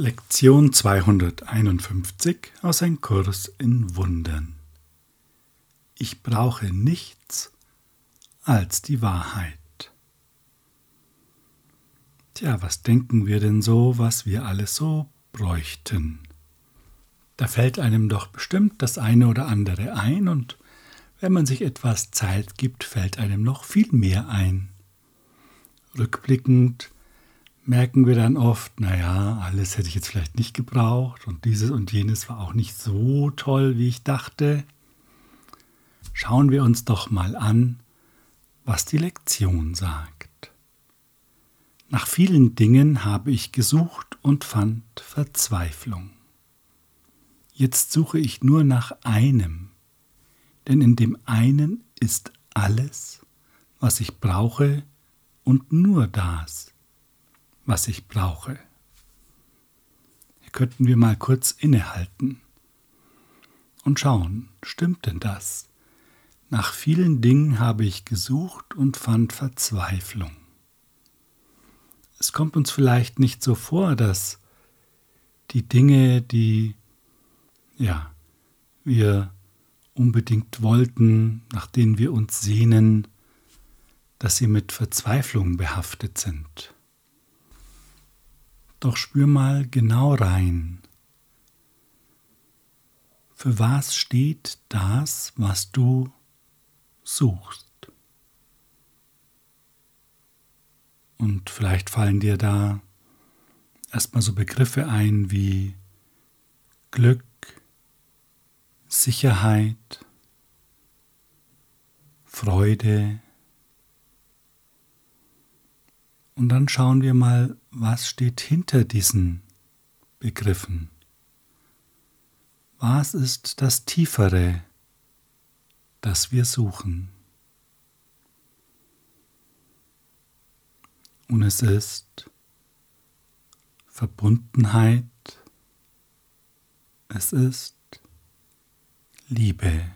Lektion 251 aus Ein Kurs in Wundern. Ich brauche nichts als die Wahrheit. Tja, was denken wir denn so, was wir alles so bräuchten? Da fällt einem doch bestimmt das eine oder andere ein und wenn man sich etwas Zeit gibt, fällt einem noch viel mehr ein. Rückblickend merken wir dann oft, naja, alles hätte ich jetzt vielleicht nicht gebraucht und dieses und jenes war auch nicht so toll, wie ich dachte. Schauen wir uns doch mal an, was die Lektion sagt. Nach vielen Dingen habe ich gesucht und fand Verzweiflung. Jetzt suche ich nur nach einem, denn in dem einen ist alles, was ich brauche und nur das, was ich brauche. Hier könnten wir mal kurz innehalten und schauen, stimmt denn das? Nach vielen Dingen habe ich gesucht und fand Verzweiflung. Es kommt uns vielleicht nicht so vor, dass die Dinge, die ja, wir unbedingt wollten, nach denen wir uns sehnen, dass sie mit Verzweiflung behaftet sind. Doch spür mal genau rein. Für was steht das, was du suchst? Und vielleicht fallen dir da erstmal so Begriffe ein wie Glück, Sicherheit, Freude, Und dann schauen wir mal, was steht hinter diesen Begriffen. Was ist das Tiefere, das wir suchen? Und es ist Verbundenheit, es ist Liebe.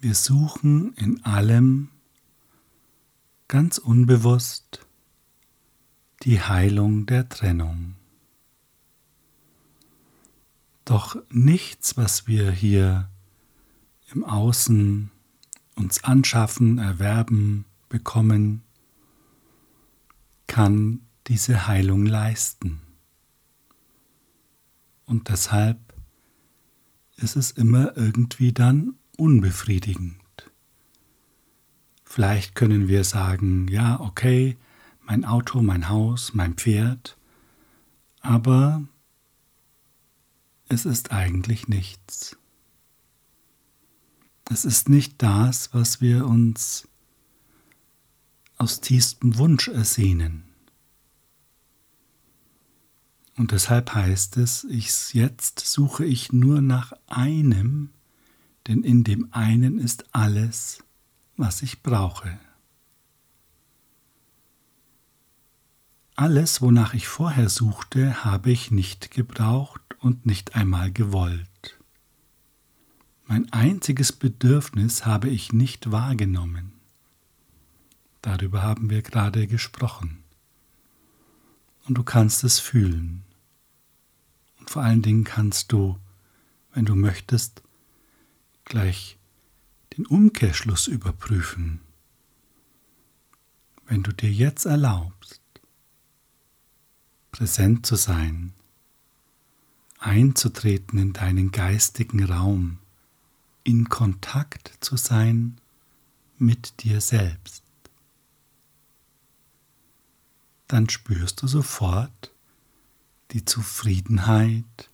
Wir suchen in allem ganz unbewusst die Heilung der Trennung. Doch nichts, was wir hier im Außen uns anschaffen, erwerben, bekommen, kann diese Heilung leisten. Und deshalb ist es immer irgendwie dann unbefriedigend. Vielleicht können wir sagen, ja, okay, mein Auto, mein Haus, mein Pferd, aber es ist eigentlich nichts. Es ist nicht das, was wir uns aus tiefstem Wunsch ersehnen. Und deshalb heißt es, ich jetzt suche ich nur nach einem, denn in dem einen ist alles, was ich brauche. Alles, wonach ich vorher suchte, habe ich nicht gebraucht und nicht einmal gewollt. Mein einziges Bedürfnis habe ich nicht wahrgenommen. Darüber haben wir gerade gesprochen. Und du kannst es fühlen. Und vor allen Dingen kannst du, wenn du möchtest, gleich den Umkehrschluss überprüfen. Wenn du dir jetzt erlaubst, präsent zu sein, einzutreten in deinen geistigen Raum, in Kontakt zu sein mit dir selbst, dann spürst du sofort die Zufriedenheit,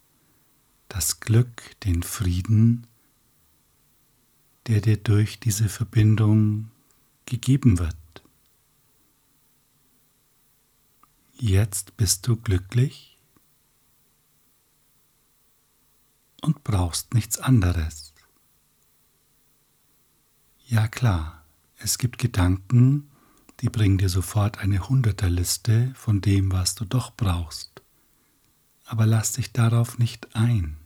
das Glück, den Frieden, der dir durch diese Verbindung gegeben wird. Jetzt bist du glücklich und brauchst nichts anderes. Ja klar, es gibt Gedanken, die bringen dir sofort eine Hunderterliste von dem, was du doch brauchst. Aber lass dich darauf nicht ein.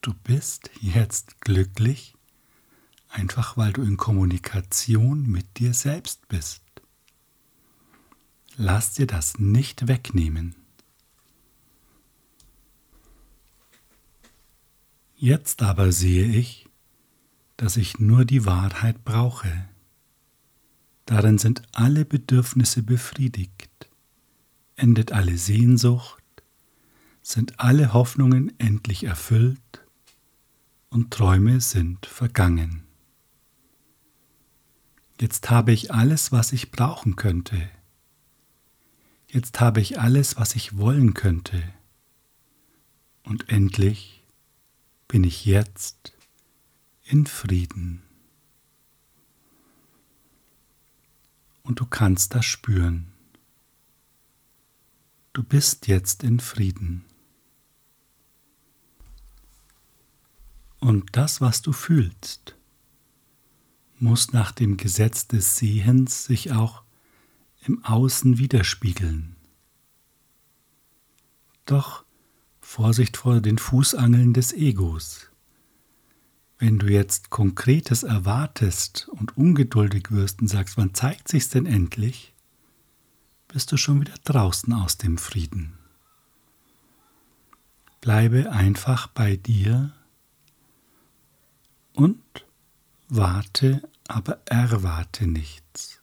Du bist jetzt glücklich einfach weil du in Kommunikation mit dir selbst bist. Lass dir das nicht wegnehmen. Jetzt aber sehe ich, dass ich nur die Wahrheit brauche. Darin sind alle Bedürfnisse befriedigt, endet alle Sehnsucht, sind alle Hoffnungen endlich erfüllt und Träume sind vergangen. Jetzt habe ich alles, was ich brauchen könnte. Jetzt habe ich alles, was ich wollen könnte. Und endlich bin ich jetzt in Frieden. Und du kannst das spüren. Du bist jetzt in Frieden. Und das, was du fühlst, muss nach dem Gesetz des Sehens sich auch im Außen widerspiegeln. Doch Vorsicht vor den Fußangeln des Egos. Wenn du jetzt Konkretes erwartest und ungeduldig wirst und sagst, wann zeigt sich's denn endlich, bist du schon wieder draußen aus dem Frieden. Bleibe einfach bei dir und warte, aber erwarte nichts.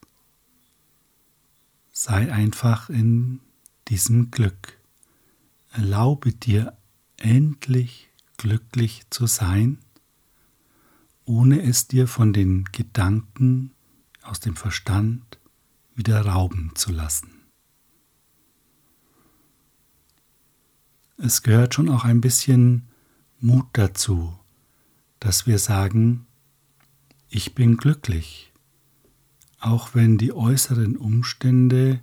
Sei einfach in diesem Glück. Erlaube dir endlich glücklich zu sein ohne es dir von den Gedanken aus dem Verstand wieder rauben zu lassen. Es gehört schon auch ein bisschen Mut dazu, dass wir sagen, ich bin glücklich, auch wenn die äußeren Umstände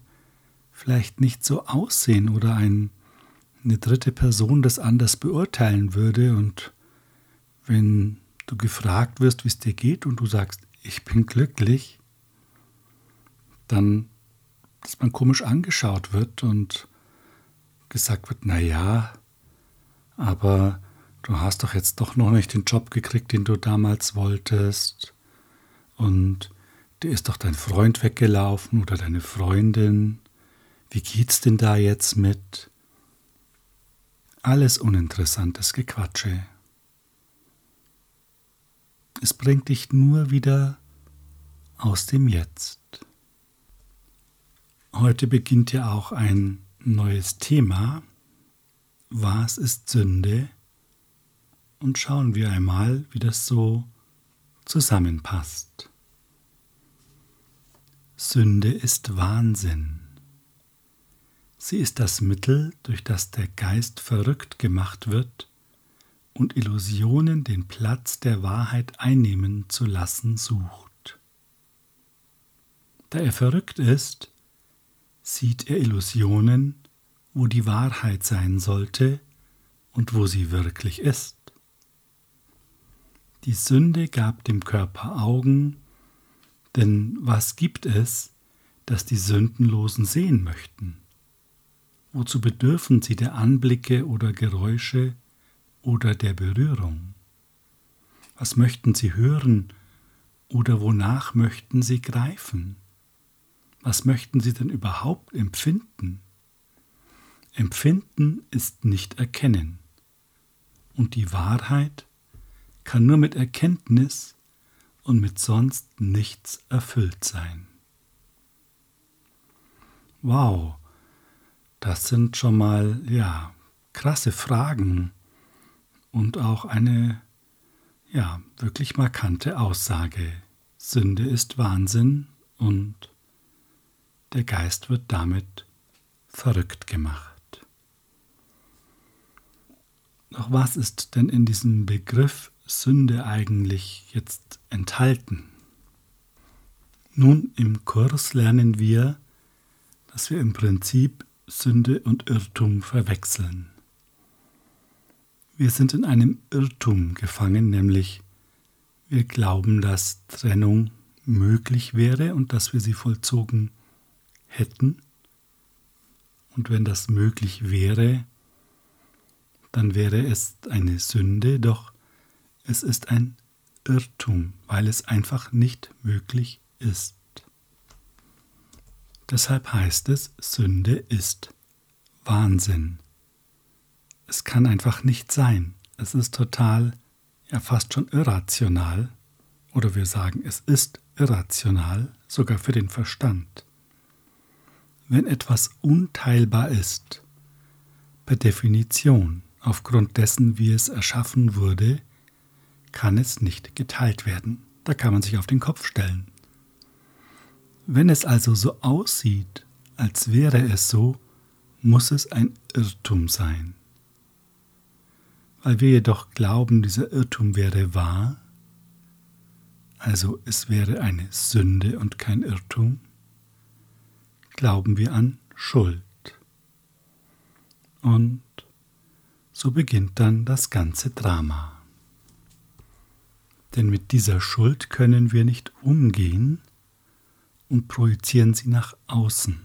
vielleicht nicht so aussehen oder ein, eine dritte Person das anders beurteilen würde. Und wenn du gefragt wirst, wie es dir geht und du sagst, ich bin glücklich, dann, dass man komisch angeschaut wird und gesagt wird, na ja, aber du hast doch jetzt doch noch nicht den Job gekriegt, den du damals wolltest und dir ist doch dein Freund weggelaufen oder deine Freundin. Wie geht's denn da jetzt mit? Alles uninteressantes Gequatsche. Es bringt dich nur wieder aus dem Jetzt. Heute beginnt ja auch ein neues Thema. Was ist Sünde? Und schauen wir einmal, wie das so zusammenpasst. Sünde ist Wahnsinn. Sie ist das Mittel, durch das der Geist verrückt gemacht wird und Illusionen den Platz der Wahrheit einnehmen zu lassen sucht. Da er verrückt ist, sieht er Illusionen, wo die Wahrheit sein sollte und wo sie wirklich ist. Die Sünde gab dem Körper Augen, denn was gibt es, das die Sündenlosen sehen möchten? Wozu bedürfen sie der Anblicke oder Geräusche, oder der Berührung? Was möchten Sie hören oder wonach möchten Sie greifen? Was möchten Sie denn überhaupt empfinden? Empfinden ist nicht erkennen. Und die Wahrheit kann nur mit Erkenntnis und mit sonst nichts erfüllt sein. Wow, das sind schon mal, ja, krasse Fragen, und auch eine ja, wirklich markante Aussage. Sünde ist Wahnsinn und der Geist wird damit verrückt gemacht. Doch was ist denn in diesem Begriff Sünde eigentlich jetzt enthalten? Nun, im Kurs lernen wir, dass wir im Prinzip Sünde und Irrtum verwechseln. Wir sind in einem Irrtum gefangen, nämlich wir glauben, dass Trennung möglich wäre und dass wir sie vollzogen hätten. Und wenn das möglich wäre, dann wäre es eine Sünde, doch es ist ein Irrtum, weil es einfach nicht möglich ist. Deshalb heißt es, Sünde ist Wahnsinn. Es kann einfach nicht sein. Es ist total, ja fast schon irrational. Oder wir sagen, es ist irrational, sogar für den Verstand. Wenn etwas unteilbar ist, per Definition, aufgrund dessen, wie es erschaffen wurde, kann es nicht geteilt werden. Da kann man sich auf den Kopf stellen. Wenn es also so aussieht, als wäre es so, muss es ein Irrtum sein. Weil wir jedoch glauben, dieser Irrtum wäre wahr, also es wäre eine Sünde und kein Irrtum, glauben wir an Schuld. Und so beginnt dann das ganze Drama. Denn mit dieser Schuld können wir nicht umgehen und projizieren sie nach außen.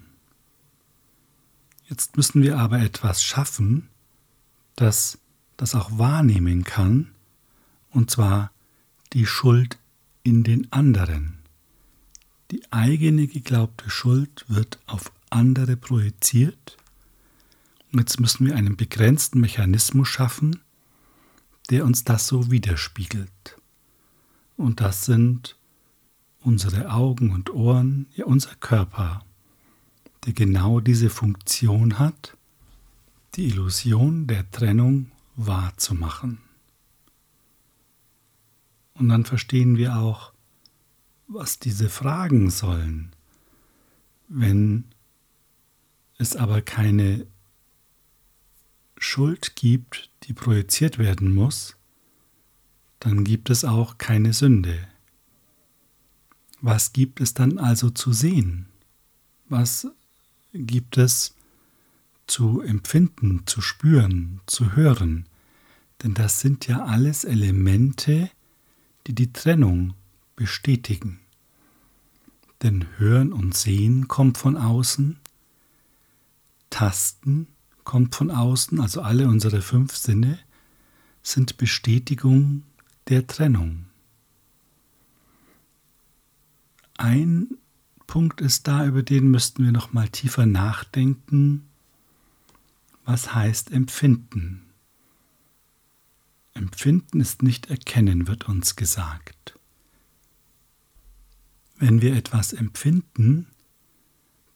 Jetzt müssen wir aber etwas schaffen, das das auch wahrnehmen kann, und zwar die Schuld in den anderen. Die eigene geglaubte Schuld wird auf andere projiziert. Und jetzt müssen wir einen begrenzten Mechanismus schaffen, der uns das so widerspiegelt. Und das sind unsere Augen und Ohren, ja unser Körper, der genau diese Funktion hat, die Illusion der Trennung wahrzumachen. Und dann verstehen wir auch, was diese Fragen sollen. Wenn es aber keine Schuld gibt, die projiziert werden muss, dann gibt es auch keine Sünde. Was gibt es dann also zu sehen? Was gibt es zu empfinden, zu spüren, zu hören? Denn das sind ja alles Elemente, die die Trennung bestätigen. Denn Hören und Sehen kommt von außen, Tasten kommt von außen, also alle unsere fünf Sinne sind Bestätigung der Trennung. Ein Punkt ist da, über den müssten wir noch mal tiefer nachdenken. Was heißt empfinden? Empfinden ist nicht erkennen, wird uns gesagt. Wenn wir etwas empfinden,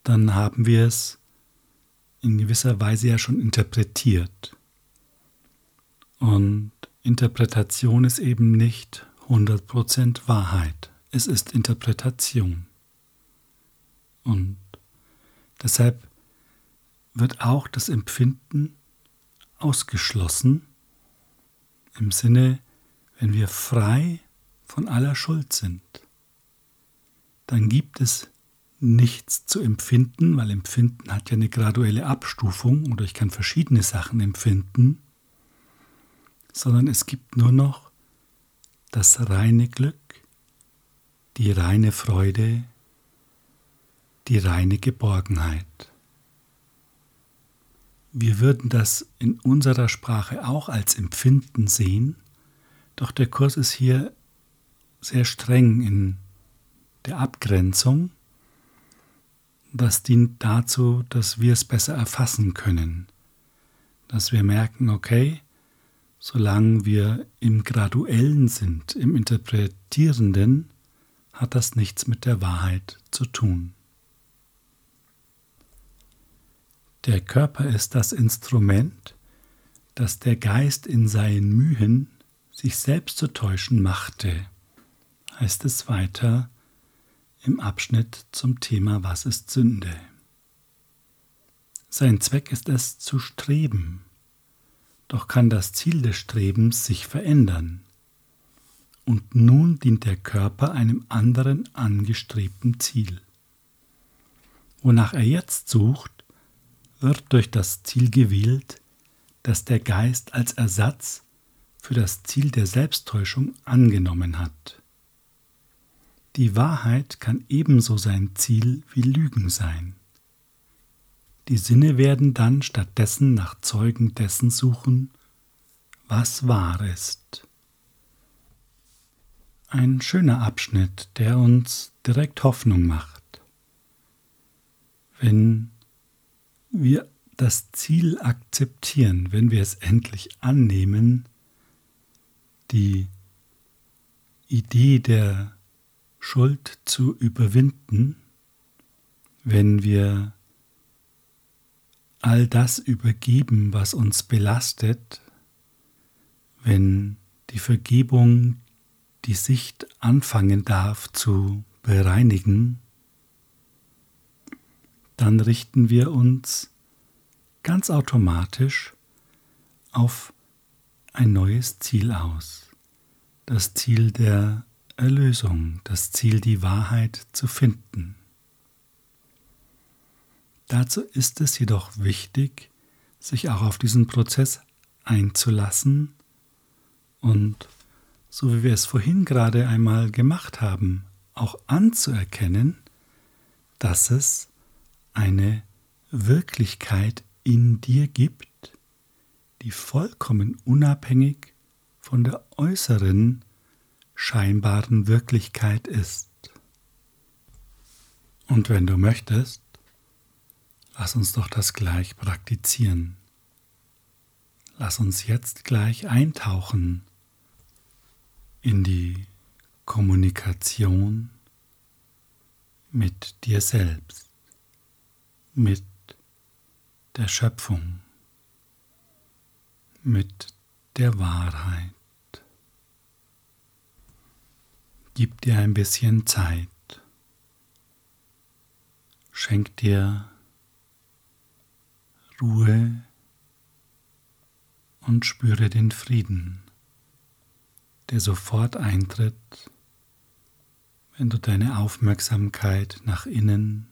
dann haben wir es in gewisser Weise ja schon interpretiert. Und Interpretation ist eben nicht 100% Wahrheit. Es ist Interpretation. Und deshalb wird auch das Empfinden ausgeschlossen im Sinne, wenn wir frei von aller Schuld sind, dann gibt es nichts zu empfinden, weil Empfinden hat ja eine graduelle Abstufung oder ich kann verschiedene Sachen empfinden, sondern es gibt nur noch das reine Glück, die reine Freude, die reine Geborgenheit. Wir würden das in unserer Sprache auch als Empfinden sehen, doch der Kurs ist hier sehr streng in der Abgrenzung. Das dient dazu, dass wir es besser erfassen können, dass wir merken, okay, solange wir im Graduellen sind, im Interpretierenden, hat das nichts mit der Wahrheit zu tun. Der Körper ist das Instrument, das der Geist in seinen Mühen, sich selbst zu täuschen machte, heißt es weiter im Abschnitt zum Thema Was ist Sünde. Sein Zweck ist es zu streben, doch kann das Ziel des Strebens sich verändern. Und nun dient der Körper einem anderen angestrebten Ziel. Wonach er jetzt sucht, wird durch das Ziel gewählt, das der Geist als Ersatz für das Ziel der Selbsttäuschung angenommen hat. Die Wahrheit kann ebenso sein Ziel wie Lügen sein. Die Sinne werden dann stattdessen nach Zeugen dessen suchen, was wahr ist. Ein schöner Abschnitt, der uns direkt Hoffnung macht. wenn wir das Ziel akzeptieren, wenn wir es endlich annehmen, die Idee der Schuld zu überwinden, wenn wir all das übergeben, was uns belastet, wenn die Vergebung die Sicht anfangen darf zu bereinigen, dann richten wir uns ganz automatisch auf ein neues Ziel aus. Das Ziel der Erlösung, das Ziel, die Wahrheit zu finden. Dazu ist es jedoch wichtig, sich auch auf diesen Prozess einzulassen und, so wie wir es vorhin gerade einmal gemacht haben, auch anzuerkennen, dass es eine Wirklichkeit in dir gibt, die vollkommen unabhängig von der äußeren scheinbaren Wirklichkeit ist. Und wenn du möchtest, lass uns doch das gleich praktizieren. Lass uns jetzt gleich eintauchen in die Kommunikation mit dir selbst mit der Schöpfung, mit der Wahrheit. Gib dir ein bisschen Zeit. Schenk dir Ruhe und spüre den Frieden, der sofort eintritt, wenn du deine Aufmerksamkeit nach innen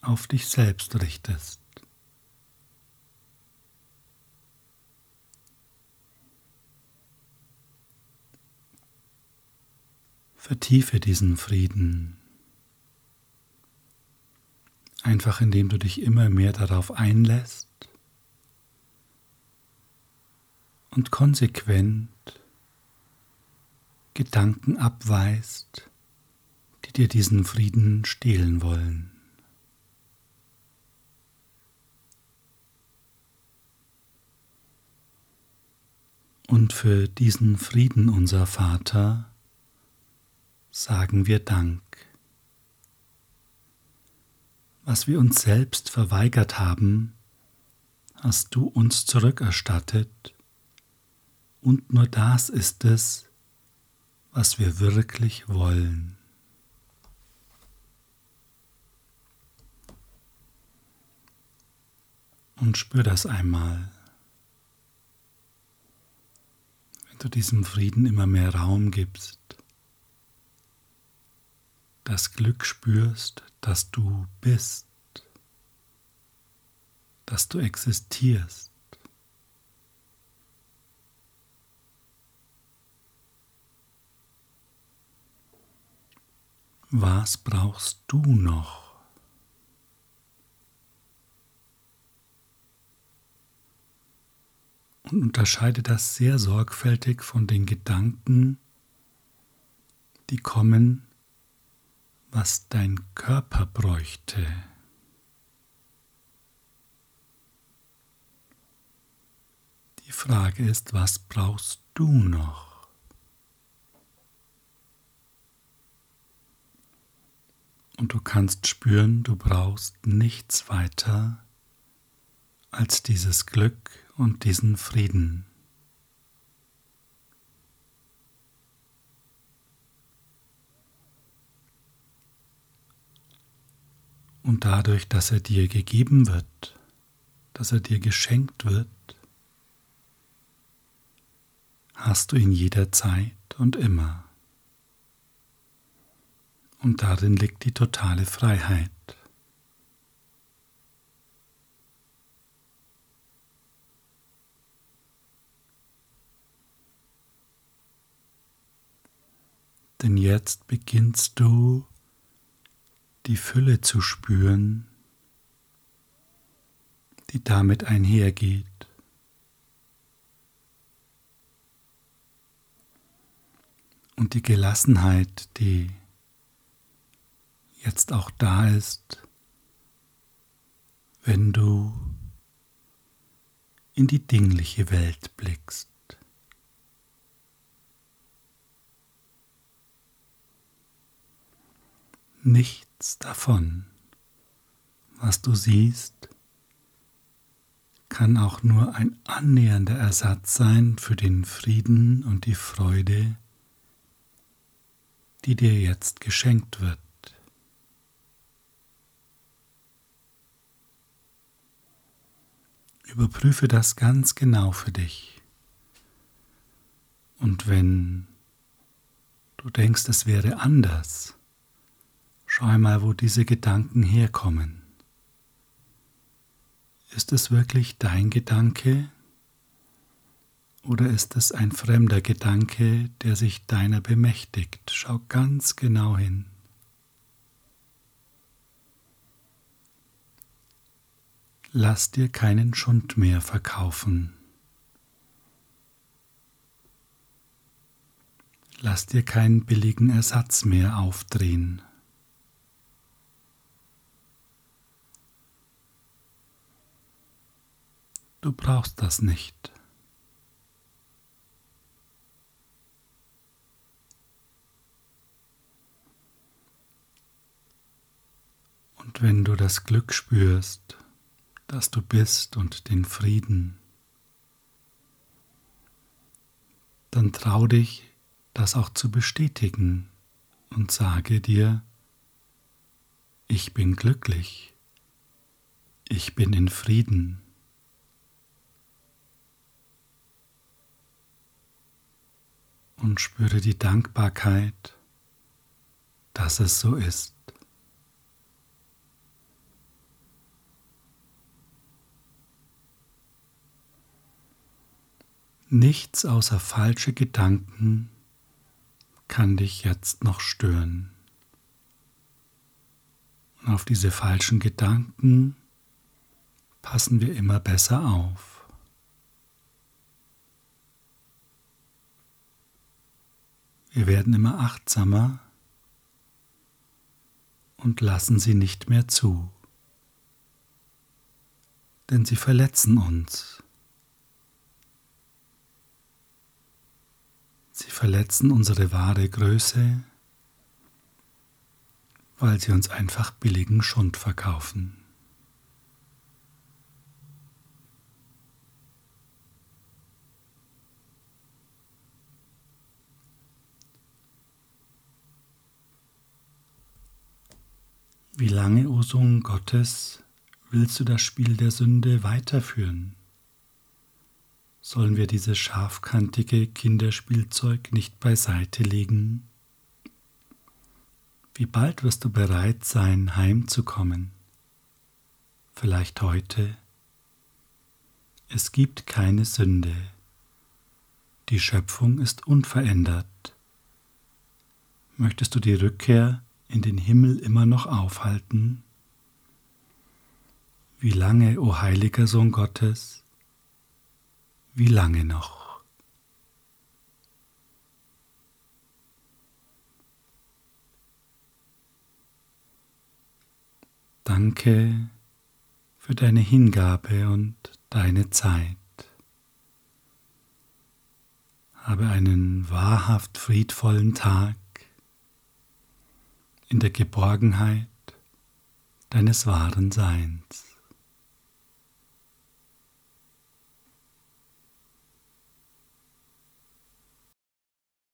auf dich selbst richtest. Vertiefe diesen Frieden, einfach indem du dich immer mehr darauf einlässt und konsequent Gedanken abweist, die dir diesen Frieden stehlen wollen. Und für diesen Frieden, unser Vater, sagen wir Dank. Was wir uns selbst verweigert haben, hast du uns zurückerstattet, und nur das ist es, was wir wirklich wollen. Und spür das einmal. du diesem Frieden immer mehr Raum gibst, das Glück spürst, dass du bist, dass du existierst. Was brauchst du noch? und unterscheide das sehr sorgfältig von den Gedanken, die kommen, was dein Körper bräuchte. Die Frage ist, was brauchst du noch? Und du kannst spüren, du brauchst nichts weiter als dieses Glück und diesen Frieden. Und dadurch, dass er dir gegeben wird, dass er dir geschenkt wird, hast du ihn jederzeit und immer. Und darin liegt die totale Freiheit. denn jetzt beginnst du die Fülle zu spüren, die damit einhergeht. Und die Gelassenheit, die jetzt auch da ist, wenn du in die dingliche Welt blickst. Nichts davon, was du siehst, kann auch nur ein annähernder Ersatz sein für den Frieden und die Freude, die dir jetzt geschenkt wird. Überprüfe das ganz genau für dich. Und wenn du denkst, es wäre anders, schau einmal, wo diese Gedanken herkommen. Ist es wirklich dein Gedanke oder ist es ein fremder Gedanke, der sich deiner bemächtigt? Schau ganz genau hin. Lass dir keinen Schund mehr verkaufen. Lass dir keinen billigen Ersatz mehr aufdrehen. Du brauchst das nicht. Und wenn du das Glück spürst, das du bist und den Frieden, dann trau dich, das auch zu bestätigen und sage dir, ich bin glücklich, ich bin in Frieden. Und spüre die Dankbarkeit, dass es so ist. Nichts außer falsche Gedanken kann dich jetzt noch stören. Und auf diese falschen Gedanken passen wir immer besser auf. Wir werden immer achtsamer und lassen sie nicht mehr zu, denn sie verletzen uns. Sie verletzen unsere wahre Größe, weil sie uns einfach billigen Schund verkaufen. Wie lange, o Sohn Gottes, willst du das Spiel der Sünde weiterführen? Sollen wir dieses scharfkantige Kinderspielzeug nicht beiseite legen? Wie bald wirst du bereit sein, heimzukommen? Vielleicht heute? Es gibt keine Sünde. Die Schöpfung ist unverändert. Möchtest du die Rückkehr in den Himmel immer noch aufhalten? Wie lange, o heiliger Sohn Gottes, wie lange noch? Danke für deine Hingabe und deine Zeit. Habe einen wahrhaft friedvollen Tag in der Geborgenheit deines wahren Seins.